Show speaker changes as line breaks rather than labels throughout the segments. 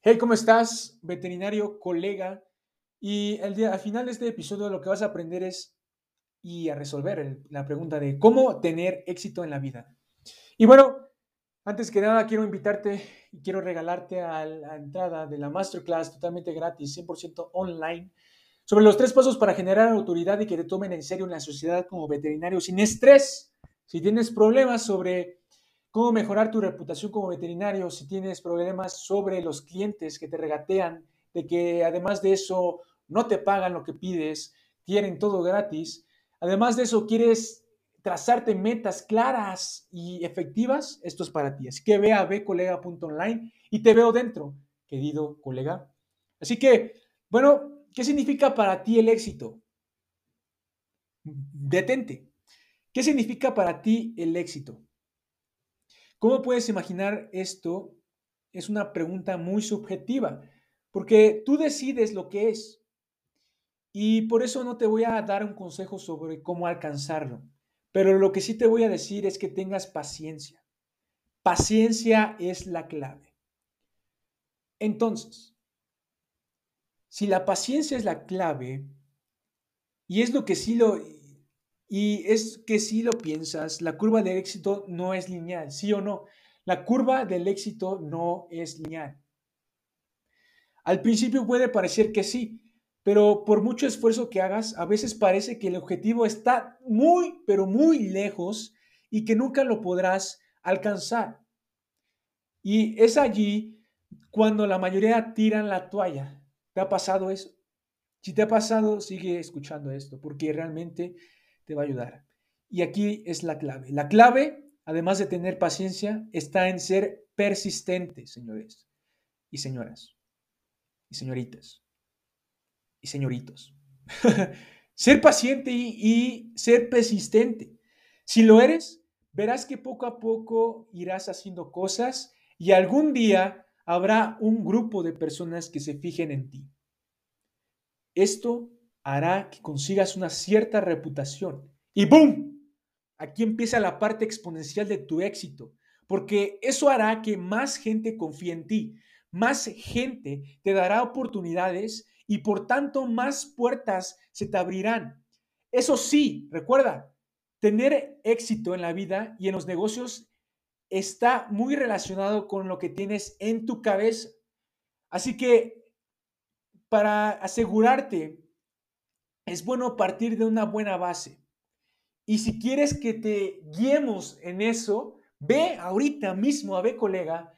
Hey, ¿cómo estás, veterinario, colega? Y el día, al final de este episodio lo que vas a aprender es y a resolver la pregunta de cómo tener éxito en la vida. Y bueno, antes que nada quiero invitarte y quiero regalarte a la entrada de la masterclass totalmente gratis, 100% online, sobre los tres pasos para generar autoridad y que te tomen en serio en la sociedad como veterinario sin estrés. Si tienes problemas sobre cómo mejorar tu reputación como veterinario si tienes problemas sobre los clientes que te regatean, de que además de eso no te pagan lo que pides, quieren todo gratis. Además de eso, quieres trazarte metas claras y efectivas, esto es para ti. Así que ve a bcolega.online y te veo dentro, querido colega. Así que, bueno, ¿qué significa para ti el éxito? Detente. ¿Qué significa para ti el éxito? ¿Cómo puedes imaginar esto? Es una pregunta muy subjetiva, porque tú decides lo que es. Y por eso no te voy a dar un consejo sobre cómo alcanzarlo, pero lo que sí te voy a decir es que tengas paciencia. Paciencia es la clave. Entonces, si la paciencia es la clave, y es lo que sí lo, y es que si lo piensas, la curva del éxito no es lineal, ¿sí o no? La curva del éxito no es lineal. Al principio puede parecer que sí, pero por mucho esfuerzo que hagas, a veces parece que el objetivo está muy, pero muy lejos y que nunca lo podrás alcanzar. Y es allí cuando la mayoría tiran la toalla. ¿Te ha pasado eso? Si te ha pasado, sigue escuchando esto, porque realmente te va a ayudar. Y aquí es la clave. La clave, además de tener paciencia, está en ser persistente, señores y señoras, y señoritas, y señoritos. ser paciente y, y ser persistente. Si lo eres, verás que poco a poco irás haciendo cosas y algún día habrá un grupo de personas que se fijen en ti. Esto hará que consigas una cierta reputación. Y ¡boom! Aquí empieza la parte exponencial de tu éxito, porque eso hará que más gente confíe en ti, más gente te dará oportunidades y por tanto más puertas se te abrirán. Eso sí, recuerda, tener éxito en la vida y en los negocios está muy relacionado con lo que tienes en tu cabeza. Así que para asegurarte es bueno partir de una buena base. Y si quieres que te guiemos en eso, ve ahorita mismo a Ve Colega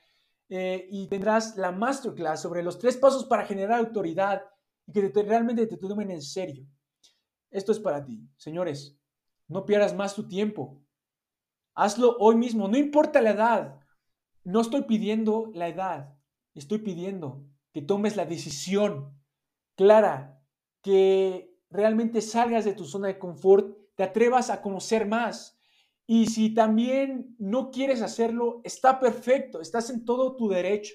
eh, y tendrás la masterclass sobre los tres pasos para generar autoridad y que realmente te tomen en serio. Esto es para ti. Señores, no pierdas más tu tiempo. Hazlo hoy mismo, no importa la edad. No estoy pidiendo la edad, estoy pidiendo que tomes la decisión clara, que realmente salgas de tu zona de confort, te atrevas a conocer más. Y si también no quieres hacerlo, está perfecto, estás en todo tu derecho.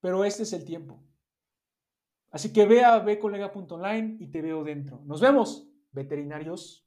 Pero este es el tiempo. Así que ve a becolega.online y te veo dentro. Nos vemos, veterinarios.